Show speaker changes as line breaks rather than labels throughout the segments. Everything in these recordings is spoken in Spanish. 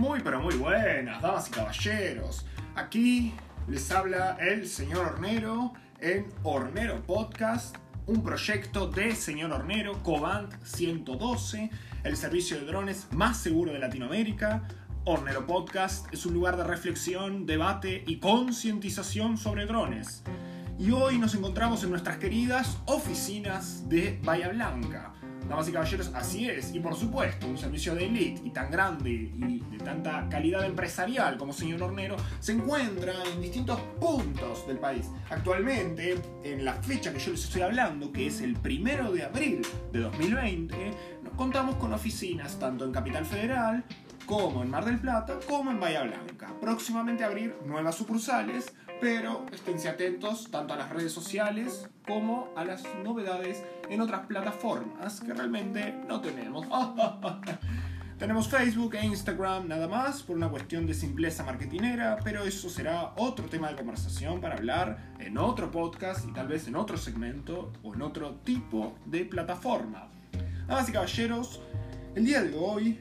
Muy pero muy buenas, damas y caballeros. Aquí les habla el señor Hornero en Hornero Podcast, un proyecto de señor Hornero, Cobant 112, el servicio de drones más seguro de Latinoamérica. Hornero Podcast es un lugar de reflexión, debate y concientización sobre drones. Y hoy nos encontramos en nuestras queridas oficinas de Bahía Blanca. Damas y caballeros, así es. Y por supuesto, un servicio de elite y tan grande y de tanta calidad empresarial como señor Hornero se encuentra en distintos puntos del país. Actualmente, en la fecha que yo les estoy hablando, que es el primero de abril de 2020, nos contamos con oficinas tanto en Capital Federal como en Mar del Plata, como en Bahía Blanca. Próximamente abrir nuevas sucursales, pero esténse atentos tanto a las redes sociales como a las novedades en otras plataformas que realmente no tenemos. tenemos Facebook e Instagram nada más por una cuestión de simpleza marketinera, pero eso será otro tema de conversación para hablar en otro podcast y tal vez en otro segmento o en otro tipo de plataforma. Damas y caballeros, el día de hoy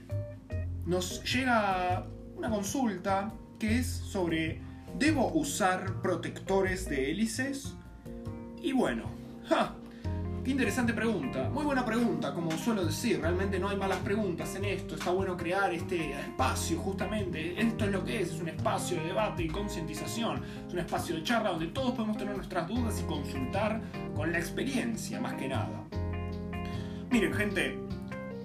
nos llega una consulta que es sobre ¿debo usar protectores de hélices? Y bueno, qué interesante pregunta, muy buena pregunta, como suelo decir, realmente no hay malas preguntas en esto, está bueno crear este espacio justamente, esto es lo que es, es un espacio de debate y concientización, es un espacio de charla donde todos podemos tener nuestras dudas y consultar con la experiencia más que nada. Miren gente,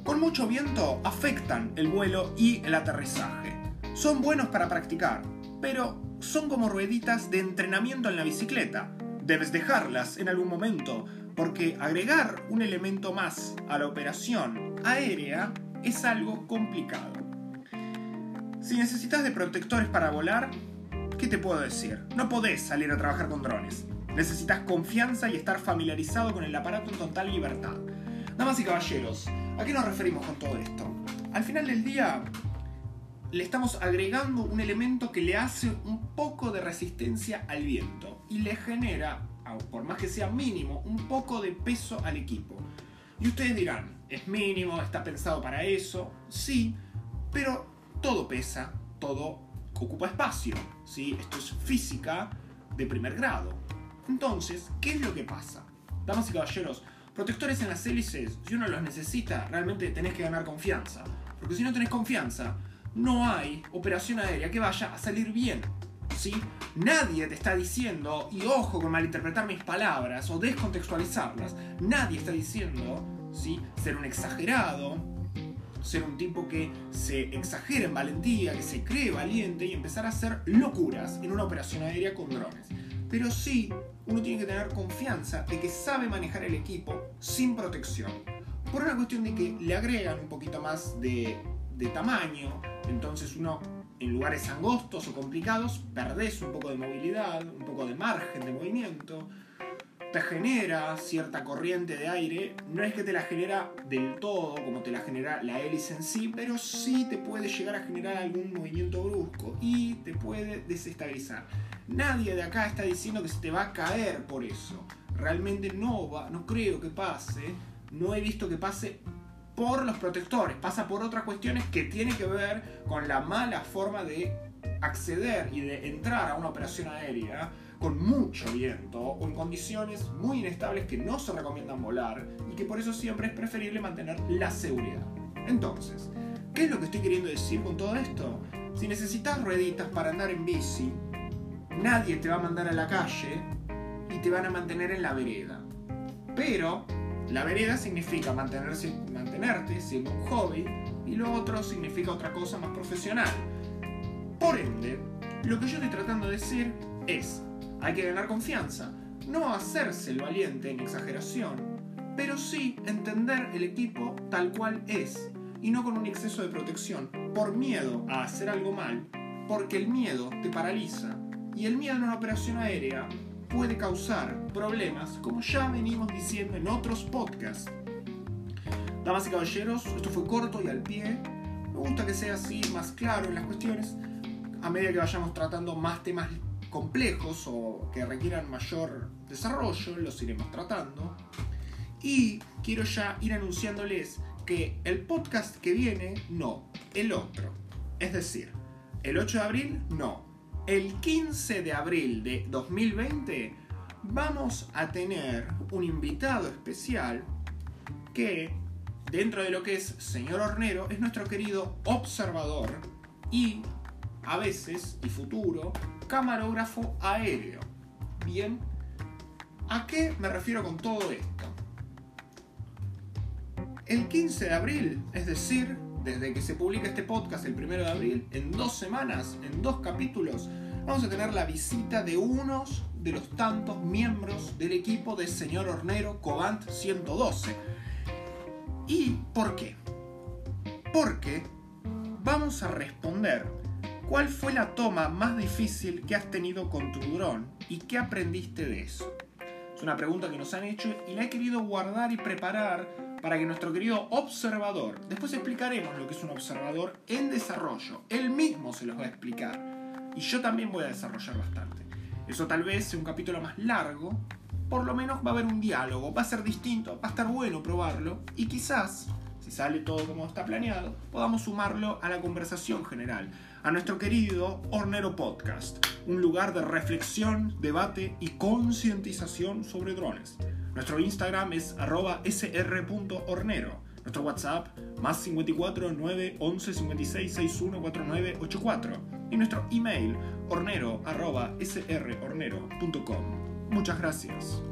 con mucho viento afectan el vuelo y el aterrizaje. Son buenos para practicar, pero son como rueditas de entrenamiento en la bicicleta. Debes dejarlas en algún momento, porque agregar un elemento más a la operación aérea es algo complicado. Si necesitas de protectores para volar, ¿qué te puedo decir? No podés salir a trabajar con drones. Necesitas confianza y estar familiarizado con el aparato en total libertad. Damas y caballeros, ¿A qué nos referimos con todo esto? Al final del día, le estamos agregando un elemento que le hace un poco de resistencia al viento y le genera, por más que sea mínimo, un poco de peso al equipo. Y ustedes dirán, es mínimo, está pensado para eso, sí, pero todo pesa, todo ocupa espacio, ¿sí? Esto es física de primer grado. Entonces, ¿qué es lo que pasa? Damas y caballeros, Protectores en las hélices, si uno los necesita, realmente tenés que ganar confianza. Porque si no tenés confianza, no hay operación aérea que vaya a salir bien. ¿Sí? Nadie te está diciendo, y ojo con malinterpretar mis palabras o descontextualizarlas, nadie está diciendo ¿sí? ser un exagerado, ser un tipo que se exagera en valentía, que se cree valiente y empezar a hacer locuras en una operación aérea con drones. Pero sí, uno tiene que tener confianza de que sabe manejar el equipo sin protección. Por una cuestión de que le agregan un poquito más de, tamaño, entonces uno en lugares angostos o complicados perdés un poco de movilidad, un poco de margen de movimiento, te genera cierta corriente de aire, no es que te la genera del todo como te la genera la hélice en sí, pero sí te puede llegar a generar algún movimiento brusco y te puede desestabilizar. Nadie de acá está diciendo que se te va a caer por eso. Realmente no va, no creo que pase. No he visto que pase por los protectores. Pasa por otras cuestiones que tienen que ver con la mala forma de acceder y de entrar a una operación aérea con mucho viento o en condiciones muy inestables que no se recomiendan volar y que por eso siempre es preferible mantener la seguridad. Entonces, ¿qué es lo que estoy queriendo decir con todo esto? Si necesitas rueditas para andar en bici, nadie te va a mandar a la calle y te van a mantener en la vereda. Pero la vereda significa mantenerse, mantenerte siendo un hobby y lo otro significa otra cosa más profesional. Por ende, lo que yo estoy tratando de decir es, hay que ganar confianza, no hacerse el valiente en exageración, pero sí entender el equipo tal cual es y no con un exceso de protección por miedo a hacer algo mal, porque el miedo te paraliza y el miedo en una operación aérea puede causar problemas, como ya venimos diciendo en otros podcasts. Damas y caballeros, esto fue corto y al pie. Me gusta que sea así, más claro en las cuestiones, a medida que vayamos tratando más temas complejos o que requieran mayor desarrollo, los iremos tratando. Y quiero ya ir anunciándoles que el podcast que viene, no, el otro, Es decir, el 8 de abril no. El 15 de abril de 2020 vamos a tener un invitado especial que, dentro de lo que es señor hornero, es nuestro querido observador y, a veces, y futuro, camarógrafo aéreo. Bien, ¿a qué me refiero con todo esto? El 15 de abril, es decir, desde que se publica este podcast el 1 de abril, en dos semanas, en dos capítulos, vamos a tener la visita de unos de los tantos miembros del equipo de señor hornero Cobant 112. ¿Y por qué? Porque vamos a responder cuál fue la toma más difícil que has tenido con tu dron y qué aprendiste de eso. Es una pregunta que nos han hecho y la he querido guardar y preparar para que nuestro querido observador, después explicaremos lo que es un observador en desarrollo, él mismo se los va a explicar y yo también voy a desarrollar bastante. Eso tal vez sea un capítulo más largo, por lo menos va a haber un diálogo, va a ser distinto, va a estar bueno probarlo y quizás, si sale todo como está planeado, podamos sumarlo a la conversación general, a nuestro querido Hornero Podcast, un lugar de reflexión, debate y concientización sobre drones. Nuestro Instagram es arroba sr.hornero. Nuestro WhatsApp más 54 9 11 56 61 49 84. Y nuestro email hornero arroba srhornero.com. Muchas gracias.